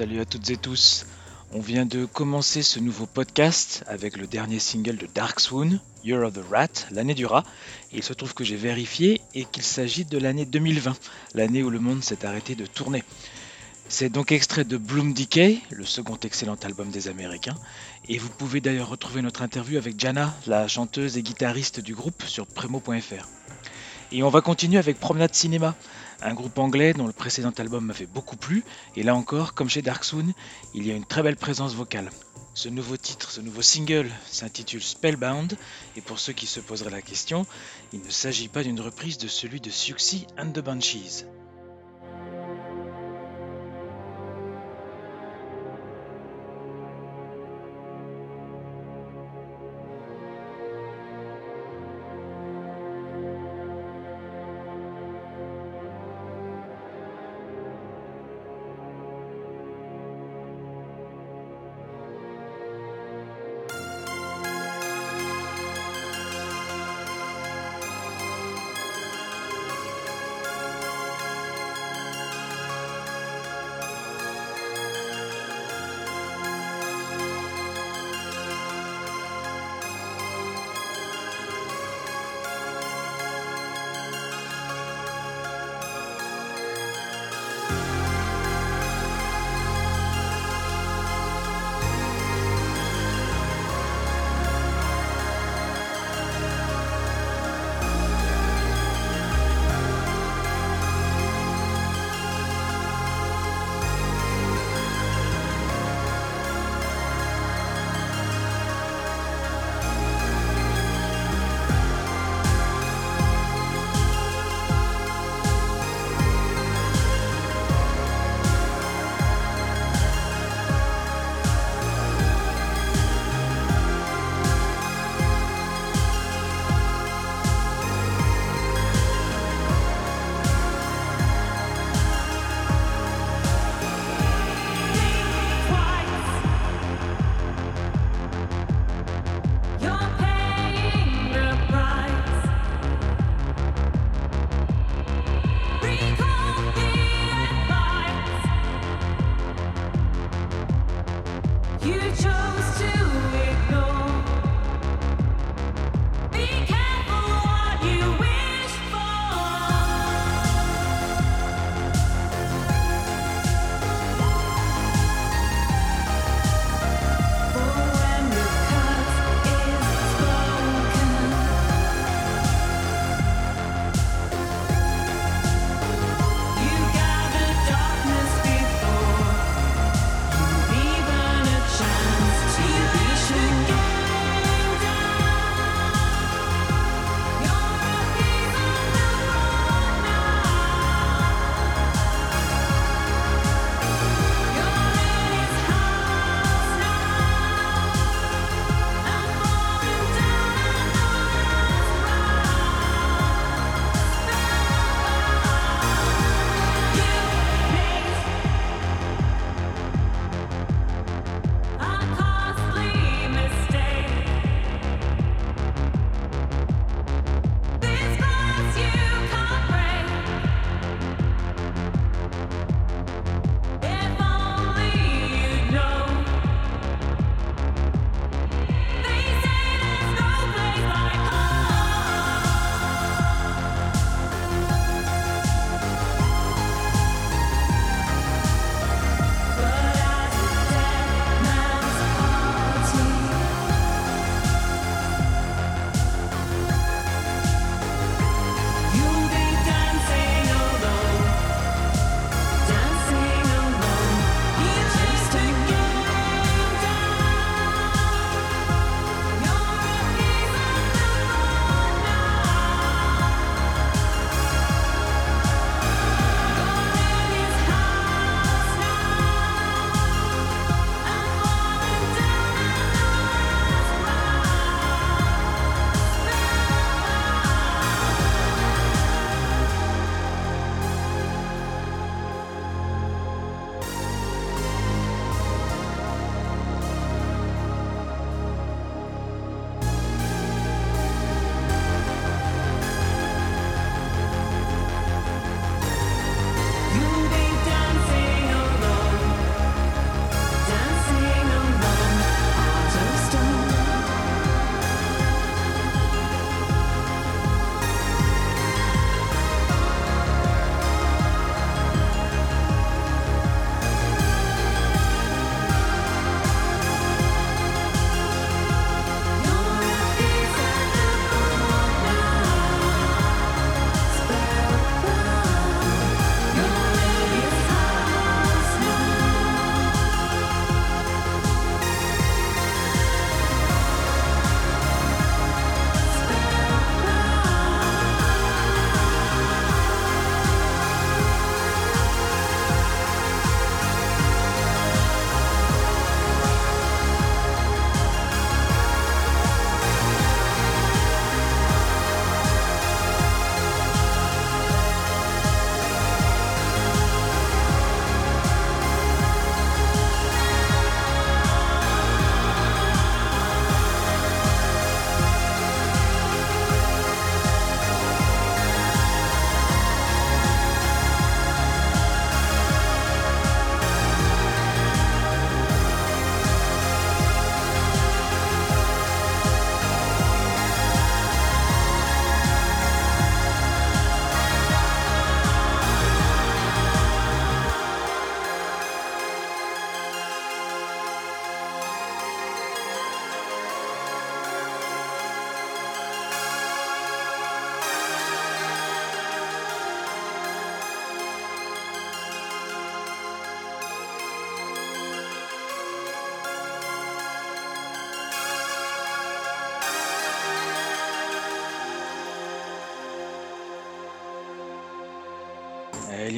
Salut à toutes et tous. On vient de commencer ce nouveau podcast avec le dernier single de Dark Swoon, Year of the Rat, l'année du rat. Il se trouve que j'ai vérifié et qu'il s'agit de l'année 2020, l'année où le monde s'est arrêté de tourner. C'est donc extrait de Bloom Decay, le second excellent album des Américains. Et vous pouvez d'ailleurs retrouver notre interview avec Jana, la chanteuse et guitariste du groupe, sur premo.fr. Et on va continuer avec Promenade Cinéma, un groupe anglais dont le précédent album m'avait beaucoup plu, et là encore, comme chez Darksoon, il y a une très belle présence vocale. Ce nouveau titre, ce nouveau single s'intitule Spellbound, et pour ceux qui se poseraient la question, il ne s'agit pas d'une reprise de celui de Suxy and the Banshees.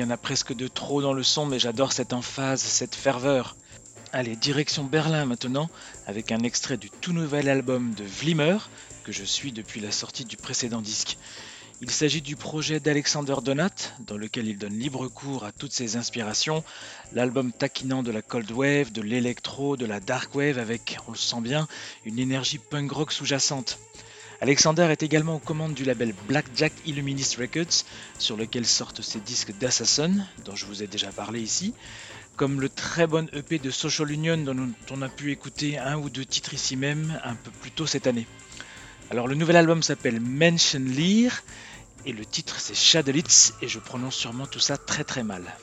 Y en a presque de trop dans le son, mais j'adore cette emphase, cette ferveur. Allez, direction Berlin maintenant, avec un extrait du tout nouvel album de Vlimmer, que je suis depuis la sortie du précédent disque. Il s'agit du projet d'Alexander Donat, dans lequel il donne libre cours à toutes ses inspirations, l'album taquinant de la cold wave, de l'électro, de la dark wave, avec, on le sent bien, une énergie punk rock sous-jacente. Alexander est également aux commandes du label Blackjack Illuminist Records, sur lequel sortent ses disques d'Assassin, dont je vous ai déjà parlé ici, comme le très bon EP de Social Union dont on a pu écouter un ou deux titres ici même un peu plus tôt cette année. Alors le nouvel album s'appelle Mention Lear et le titre c'est Shadowlitz et je prononce sûrement tout ça très très mal.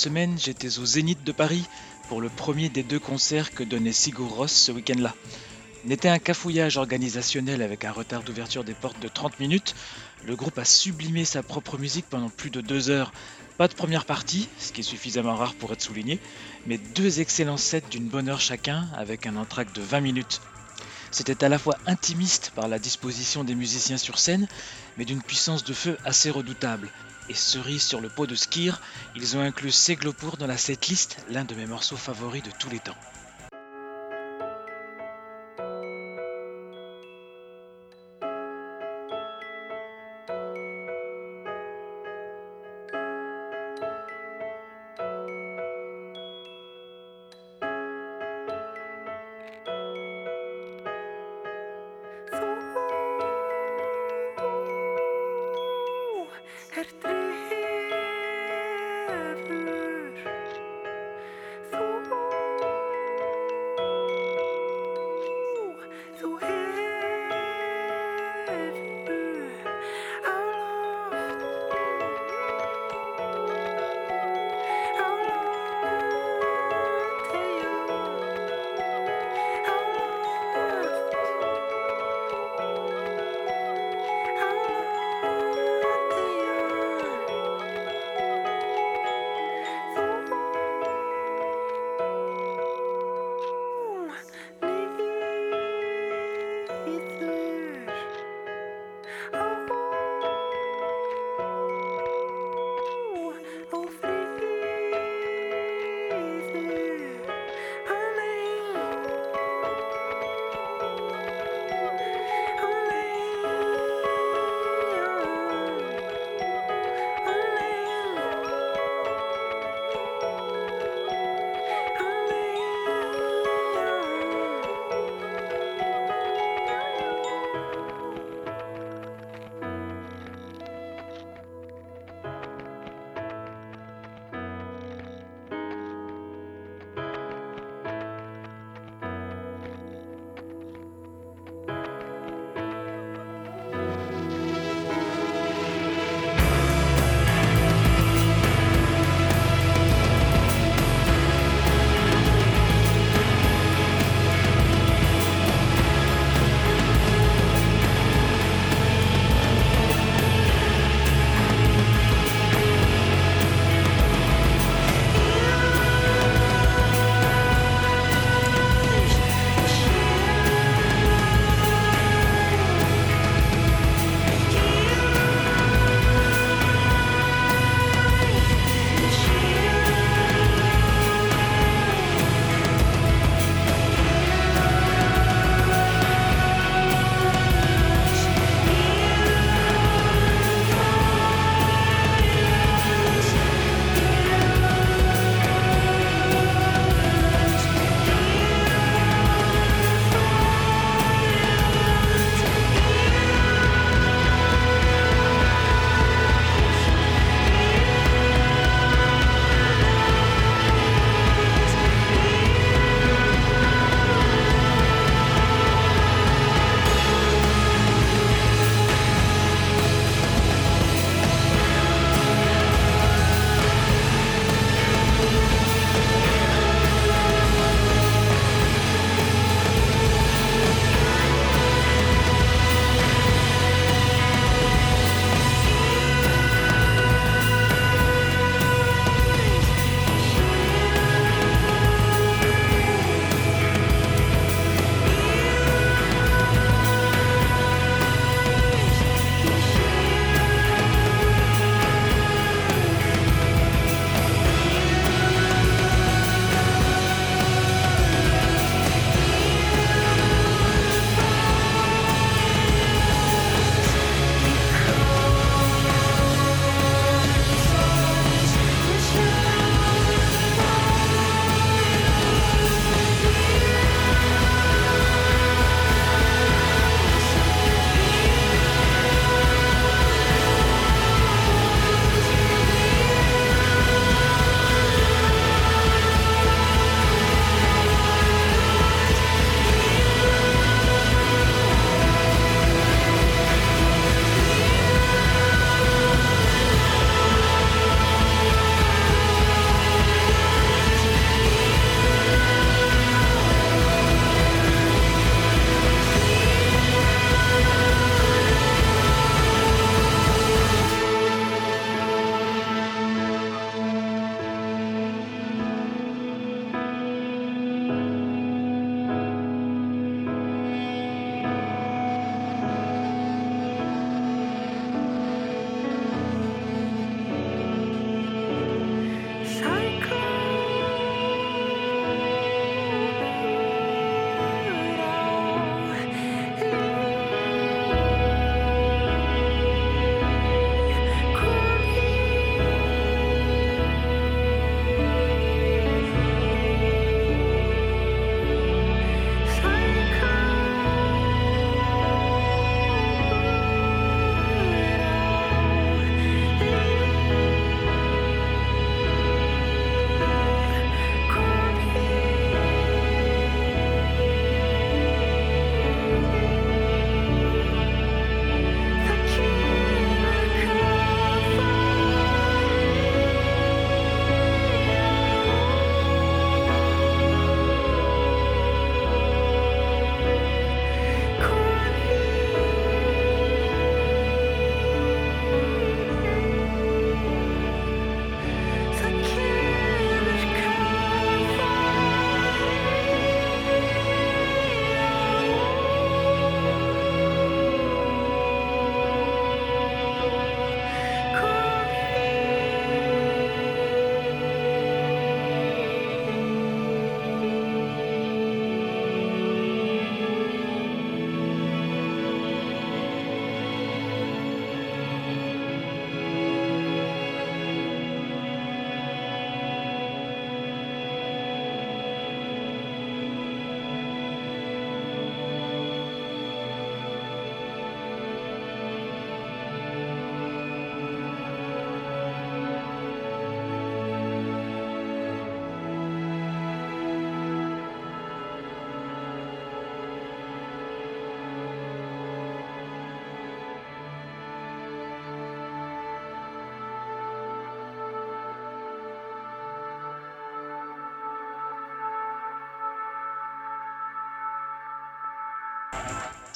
Semaine, j'étais au Zénith de Paris pour le premier des deux concerts que donnait Sigur Ross ce week-end-là. N'était un cafouillage organisationnel avec un retard d'ouverture des portes de 30 minutes. Le groupe a sublimé sa propre musique pendant plus de deux heures. Pas de première partie, ce qui est suffisamment rare pour être souligné, mais deux excellents sets d'une bonne heure chacun avec un entracte de 20 minutes. C'était à la fois intimiste par la disposition des musiciens sur scène, mais d'une puissance de feu assez redoutable. Et cerise sur le pot de skir, ils ont inclus Seglopour dans la setlist, l'un de mes morceaux favoris de tous les temps.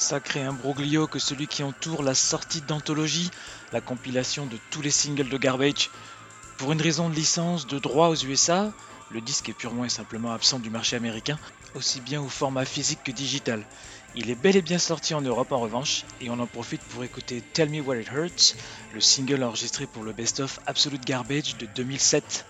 Sacré imbroglio que celui qui entoure la sortie d'Anthologie, la compilation de tous les singles de Garbage. Pour une raison de licence de droit aux USA, le disque est purement et simplement absent du marché américain, aussi bien au format physique que digital. Il est bel et bien sorti en Europe en revanche, et on en profite pour écouter Tell Me What It Hurts, le single enregistré pour le best-of Absolute Garbage de 2007.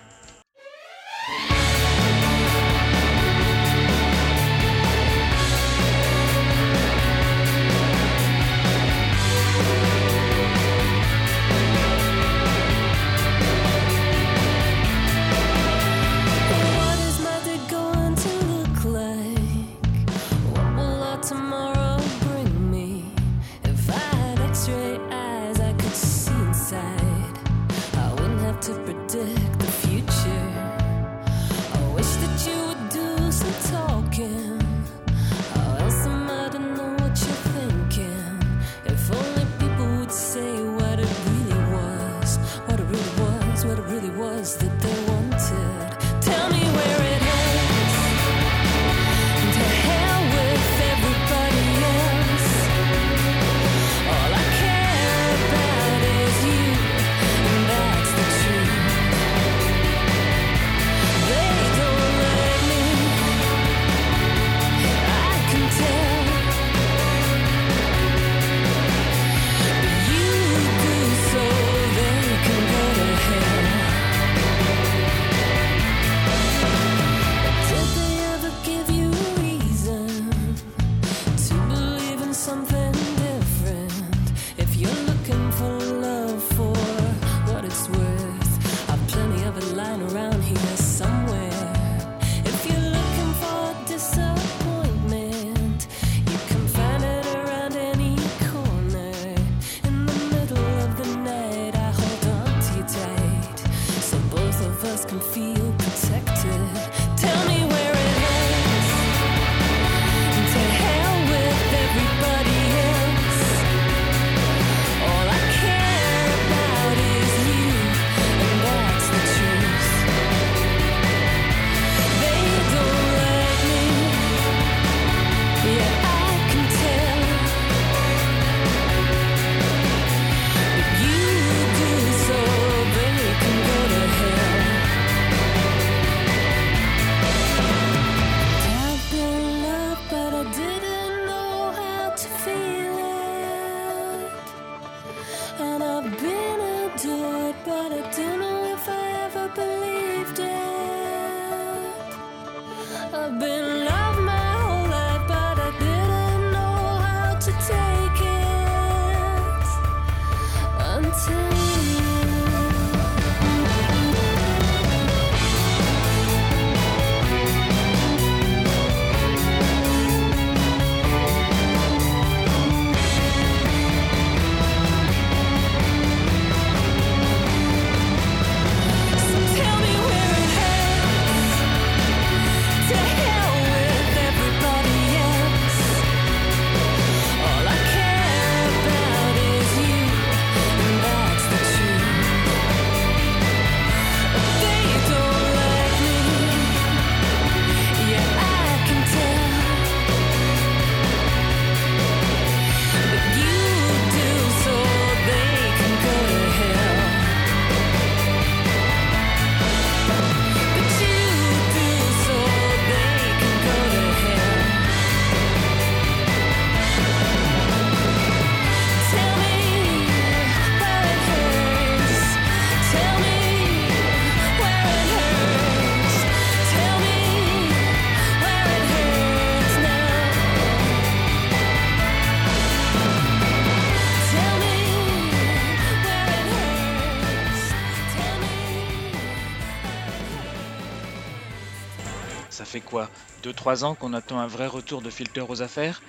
fait quoi? 2-3 ans qu'on attend un vrai retour de Filter aux affaires?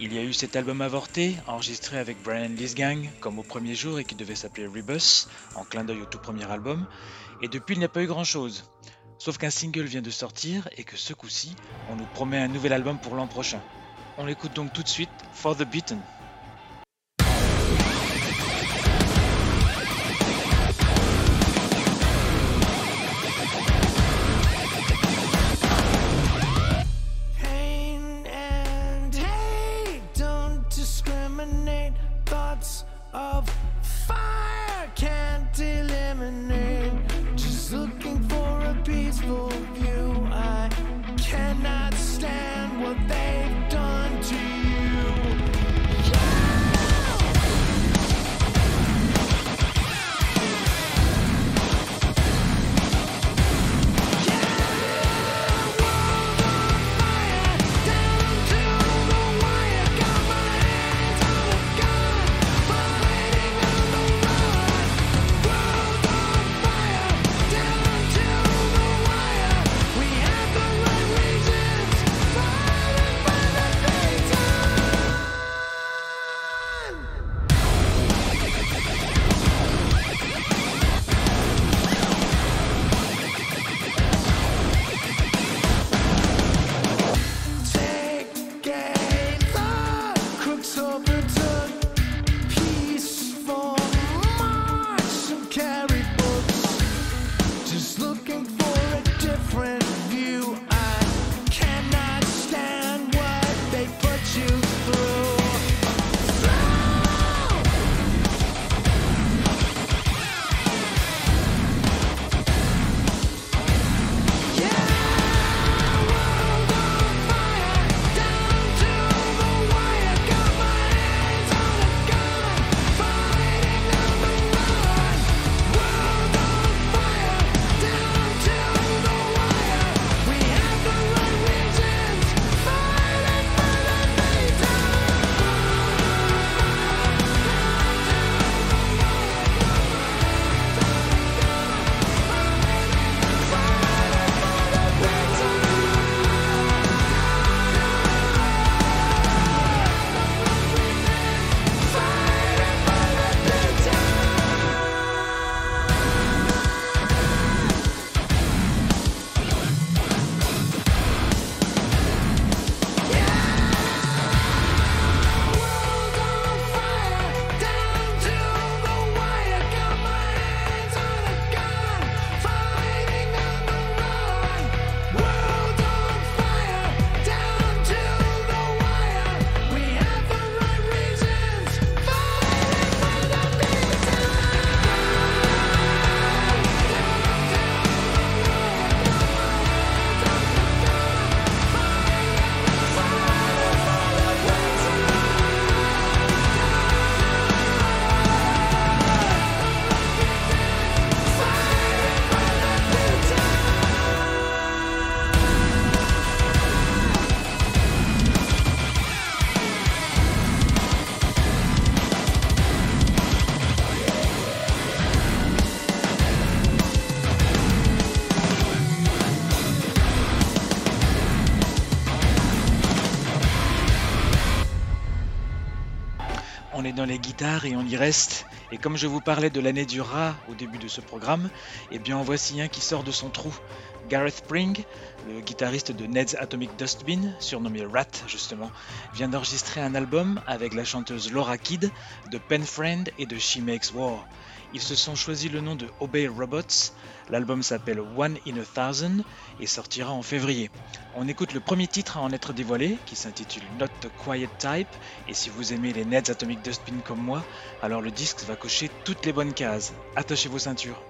Il y a eu cet album avorté, enregistré avec Brian Lee's comme au premier jour et qui devait s'appeler Rebus, en clin d'œil au tout premier album. Et depuis, il n'y a pas eu grand chose. Sauf qu'un single vient de sortir et que ce coup-ci, on nous promet un nouvel album pour l'an prochain. On l'écoute donc tout de suite, For the Beaten. thoughts of et on y reste. Et comme je vous parlais de l'année du rat au début de ce programme, eh bien en voici un qui sort de son trou. Gareth Spring, le guitariste de Ned's Atomic Dustbin, surnommé Rat justement, vient d'enregistrer un album avec la chanteuse Laura Kidd de Pen Friend et de She Makes War. Ils se sont choisi le nom de Obey Robots. L'album s'appelle One in a Thousand et sortira en février. On écoute le premier titre à en être dévoilé, qui s'intitule Not the Quiet Type. Et si vous aimez les Ned's Atomic Dustbin comme moi, alors le disque va cocher toutes les bonnes cases. Attachez vos ceintures.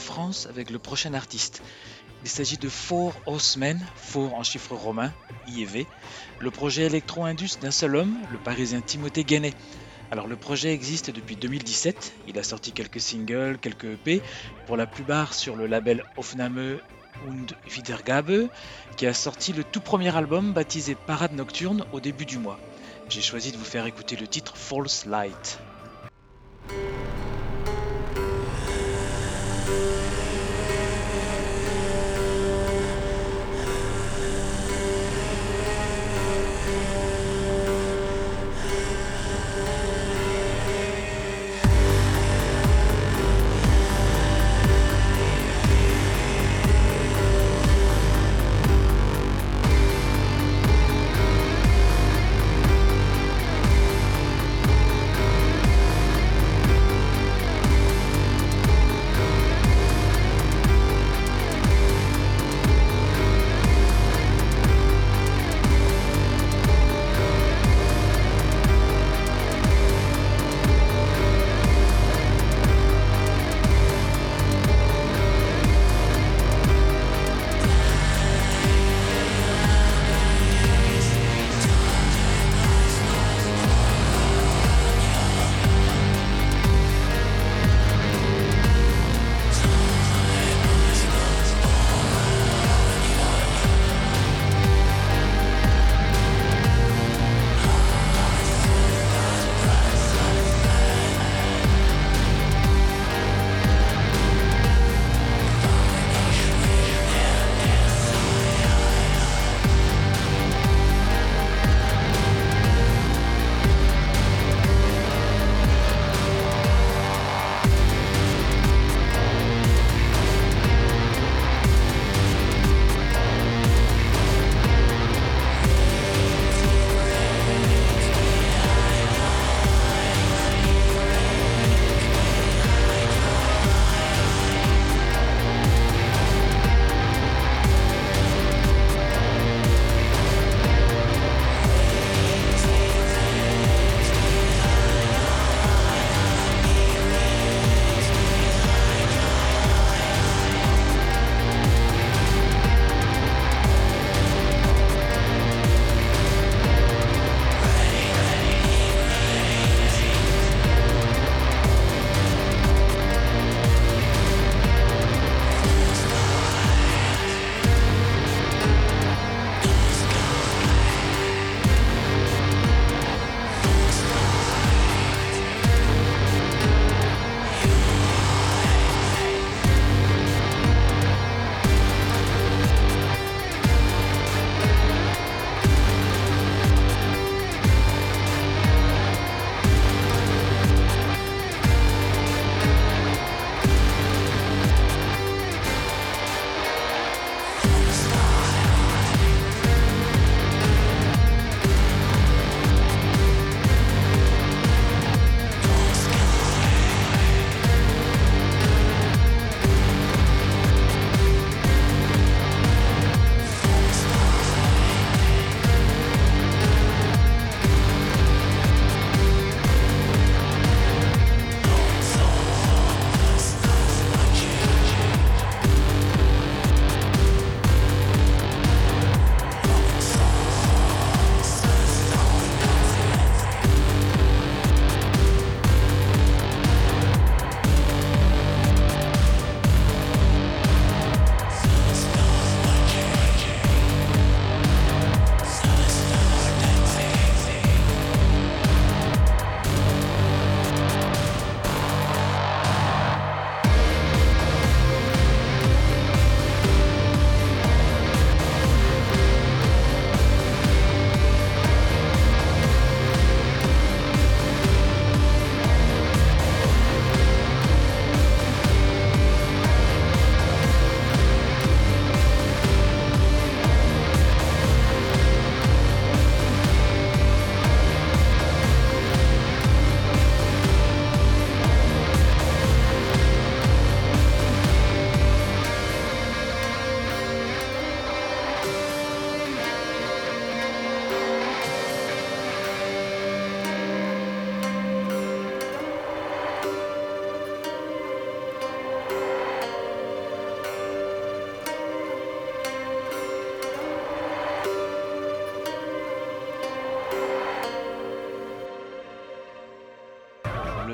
France avec le prochain artiste. Il s'agit de Four Horsemen, Four en chiffres romains, I et V, le projet électro-indus d'un seul homme, le parisien Timothée Guénet. Alors le projet existe depuis 2017, il a sorti quelques singles, quelques EP, pour la plupart sur le label Aufnahme und Wiedergabe, qui a sorti le tout premier album baptisé Parade Nocturne au début du mois. J'ai choisi de vous faire écouter le titre False Light. False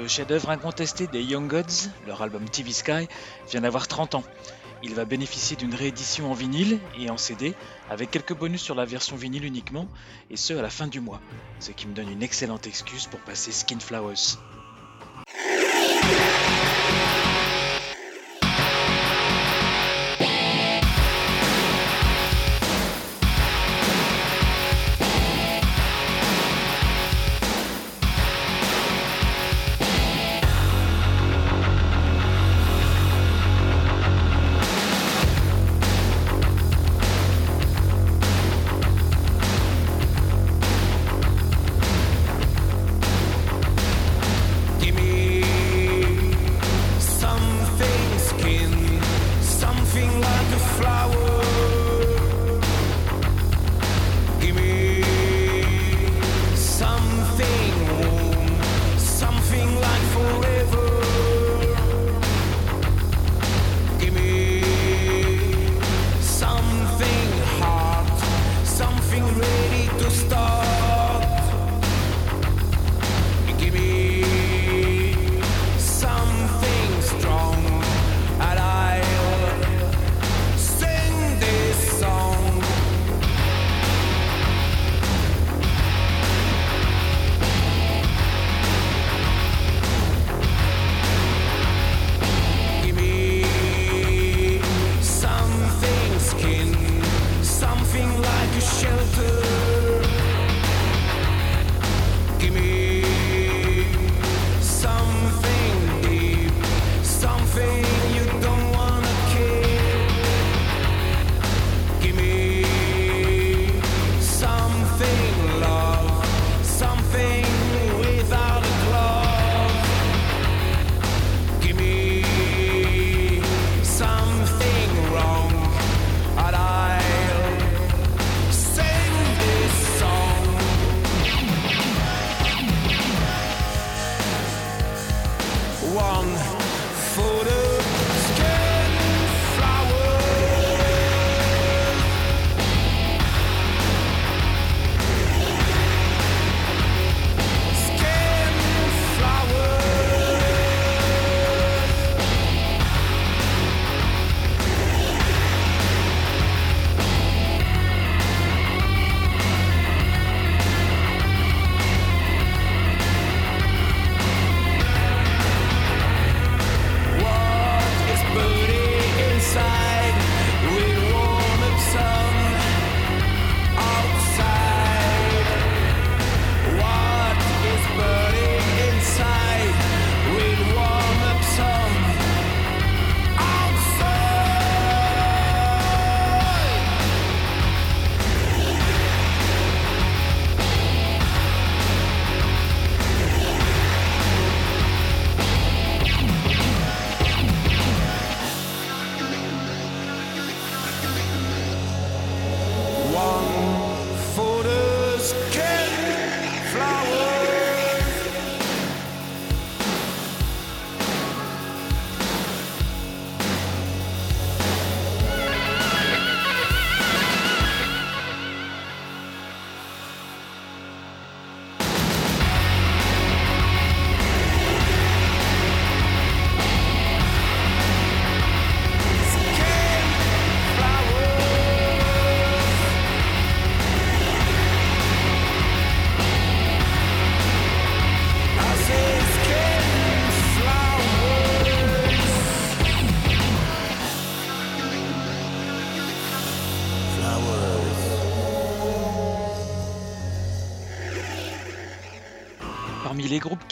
Le chef-d'œuvre incontesté des Young Gods, leur album TV Sky, vient d'avoir 30 ans. Il va bénéficier d'une réédition en vinyle et en CD, avec quelques bonus sur la version vinyle uniquement, et ce à la fin du mois, ce qui me donne une excellente excuse pour passer Skin Flowers.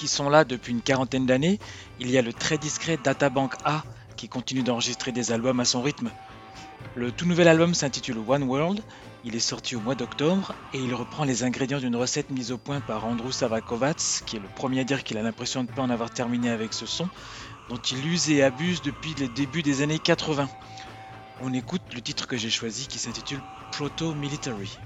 Sont là depuis une quarantaine d'années, il y a le très discret Databank A qui continue d'enregistrer des albums à son rythme. Le tout nouvel album s'intitule One World, il est sorti au mois d'octobre et il reprend les ingrédients d'une recette mise au point par Andrew Savakovats, qui est le premier à dire qu'il a l'impression de ne pas en avoir terminé avec ce son, dont il use et abuse depuis le début des années 80. On écoute le titre que j'ai choisi qui s'intitule Proto Military.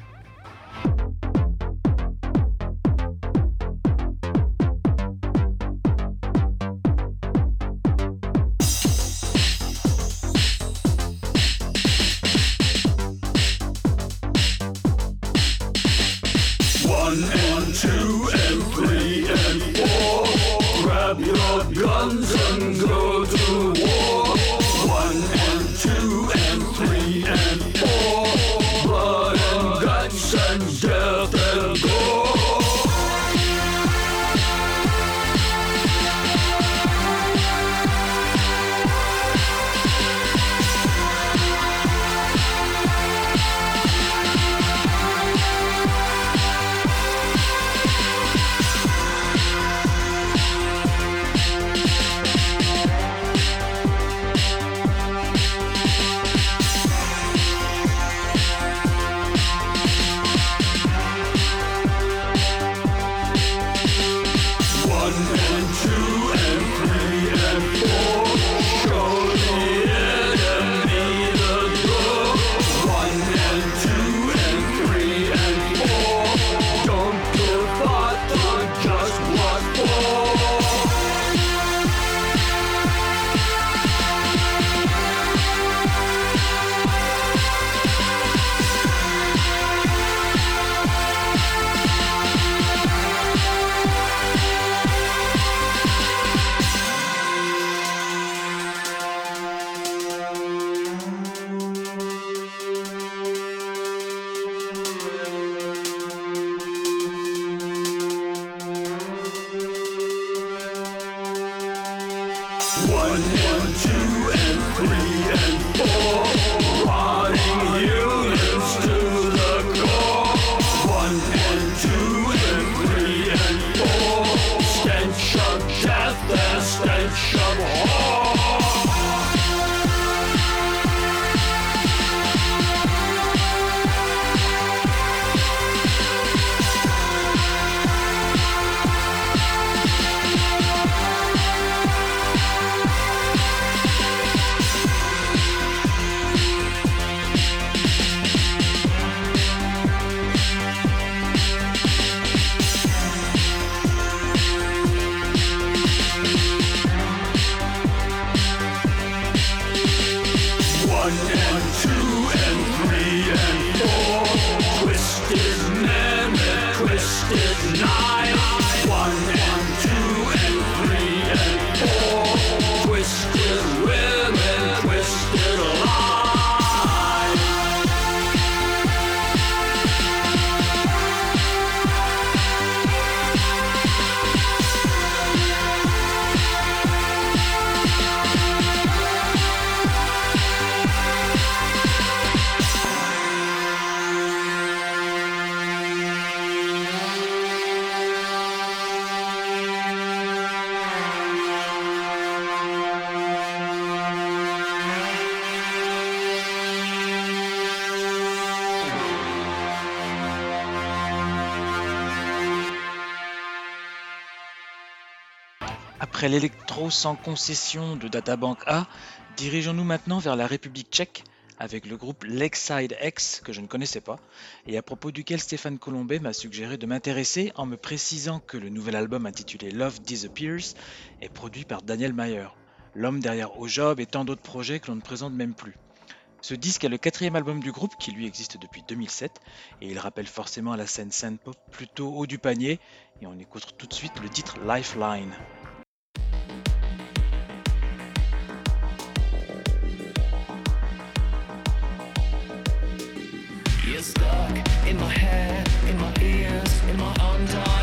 One two Après l'électro sans concession de Databank A, dirigeons-nous maintenant vers la République tchèque avec le groupe Lakeside X que je ne connaissais pas et à propos duquel Stéphane Colombet m'a suggéré de m'intéresser en me précisant que le nouvel album intitulé Love Disappears est produit par Daniel Mayer, l'homme derrière Au Job et tant d'autres projets que l'on ne présente même plus. Ce disque est le quatrième album du groupe qui lui existe depuis 2007 et il rappelle forcément la scène synth-pop plutôt haut du panier et on écoute tout de suite le titre Lifeline. Stuck in my hair, in my ears, in my undying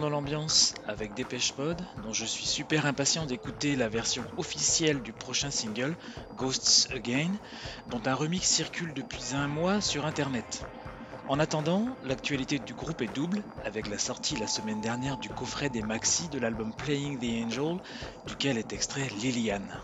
Dans l'ambiance avec Dépêche Pod, dont je suis super impatient d'écouter la version officielle du prochain single, Ghosts Again, dont un remix circule depuis un mois sur internet. En attendant, l'actualité du groupe est double, avec la sortie la semaine dernière du coffret des maxi de l'album Playing the Angel, duquel est extrait Liliane.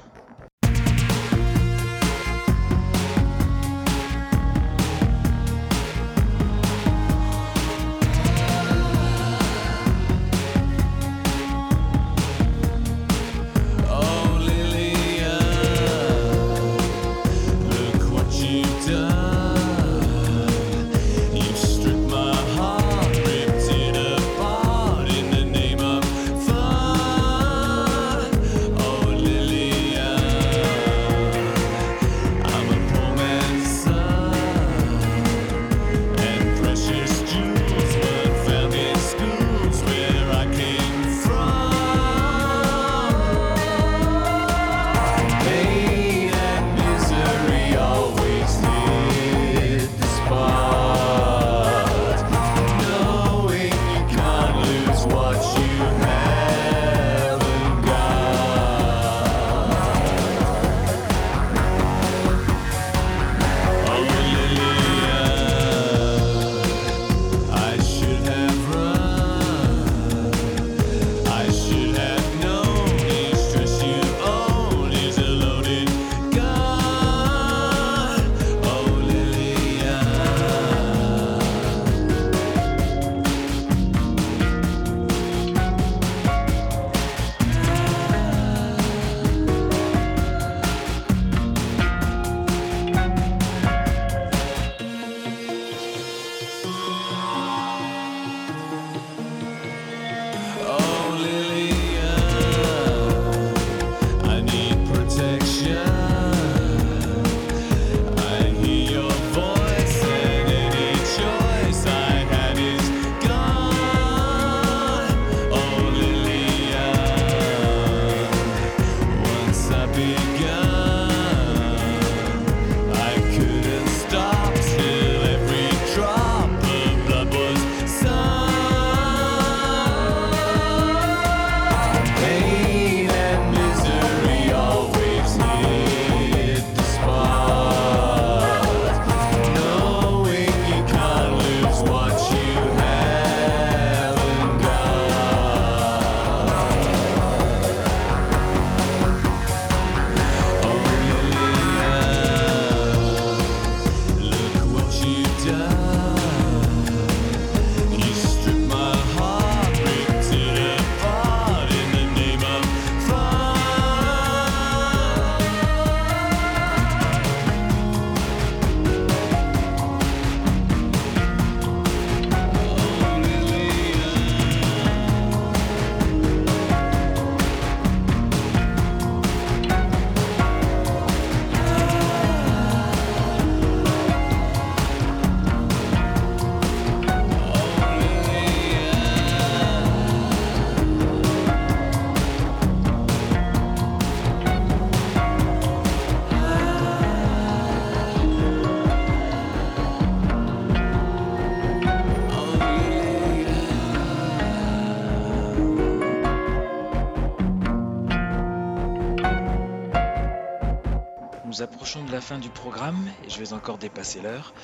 Nous approchons de la fin du programme et je vais encore dépasser l'heure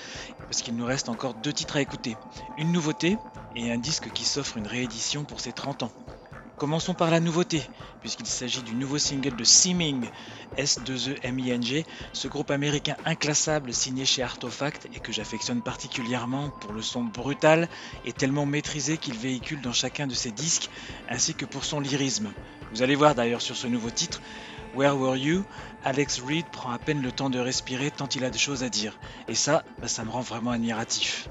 parce qu'il nous reste encore deux titres à écouter. Une nouveauté et un disque qui s'offre une réédition pour ses 30 ans. Commençons par la nouveauté, puisqu'il s'agit du nouveau single de Seeming, S2EMING, ce groupe américain inclassable signé chez Artefact et que j'affectionne particulièrement pour le son brutal et tellement maîtrisé qu'il véhicule dans chacun de ses disques, ainsi que pour son lyrisme. Vous allez voir d'ailleurs sur ce nouveau titre, Where Were You? Alex Reed prend à peine le temps de respirer tant il a de choses à dire. Et ça, bah, ça me rend vraiment admiratif.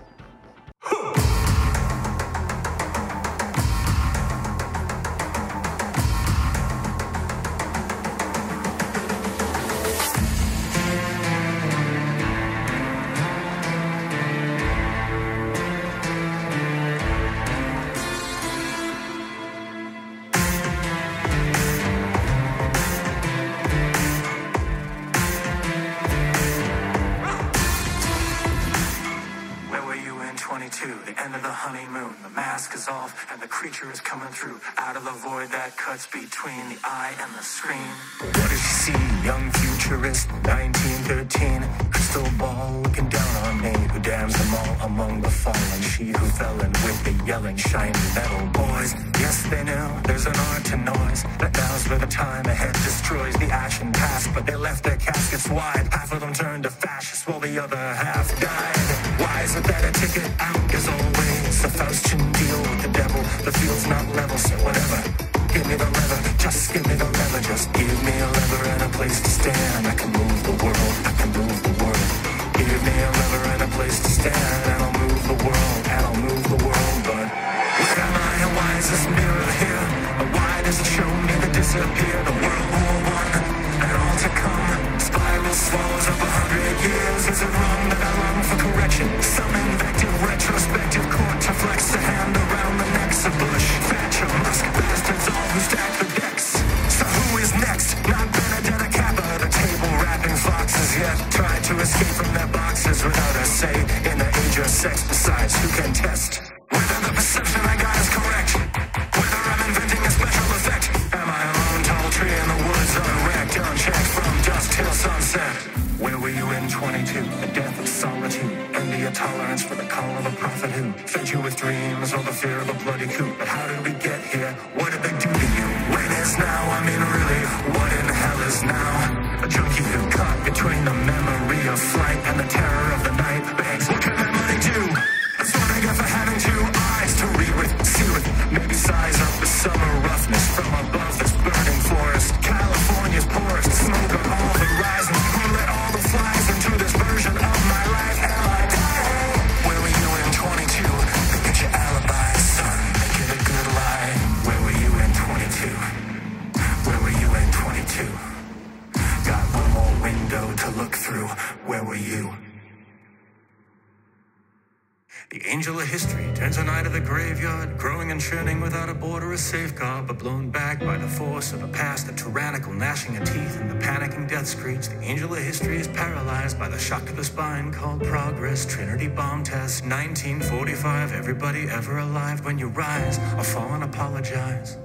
up blown back by the force of a past the tyrannical gnashing of teeth and the panicking death screech the angel of history is paralyzed by the shock to the spine called progress trinity bomb test 1945 everybody ever alive when you rise or fall and apologize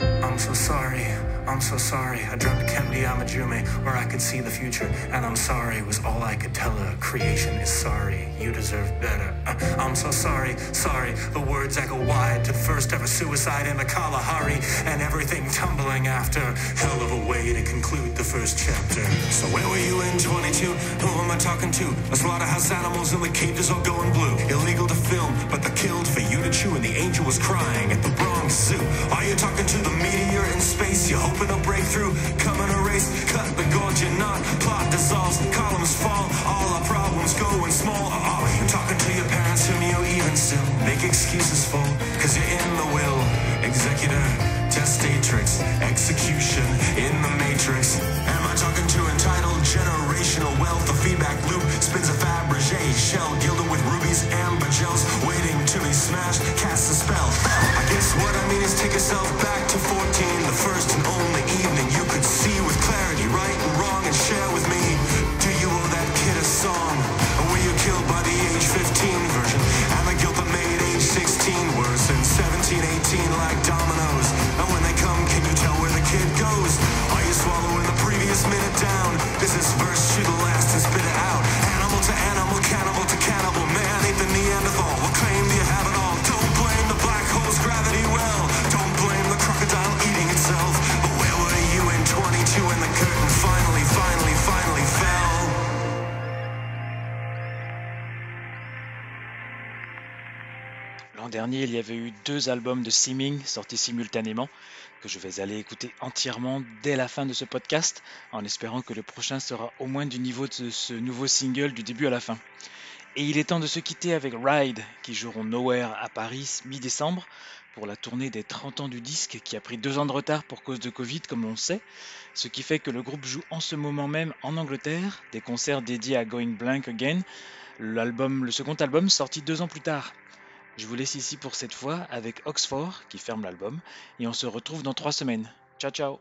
I'm so sorry, I'm so sorry. I dreamt Kemdi Amajume where I could see the future, and I'm sorry was all I could tell her. Creation is sorry, you deserve better. I'm so sorry, sorry. The words echo wide to first ever suicide in the Kalahari and everything tumbling after. Hell of a way to conclude the first chapter. So where were you in 22? Who am I talking to? A slaughterhouse animals in the cages all going blue. Illegal to film, but the killed for you to chew and the angel was crying at the Bronx Zoo. Are you talking to the meteor in space? You hoping a breakthrough? Coming Come and erase, cut the gorge you're not. Plot dissolves, columns fall, all our problems go in small excuses for deux albums de Siming sortis simultanément, que je vais aller écouter entièrement dès la fin de ce podcast, en espérant que le prochain sera au moins du niveau de ce nouveau single du début à la fin. Et il est temps de se quitter avec Ride, qui joueront Nowhere à Paris mi-décembre, pour la tournée des 30 ans du disque qui a pris deux ans de retard pour cause de Covid comme on sait, ce qui fait que le groupe joue en ce moment même en Angleterre des concerts dédiés à Going Blank Again, l'album, le second album sorti deux ans plus tard. Je vous laisse ici pour cette fois avec Oxford qui ferme l'album et on se retrouve dans trois semaines. Ciao ciao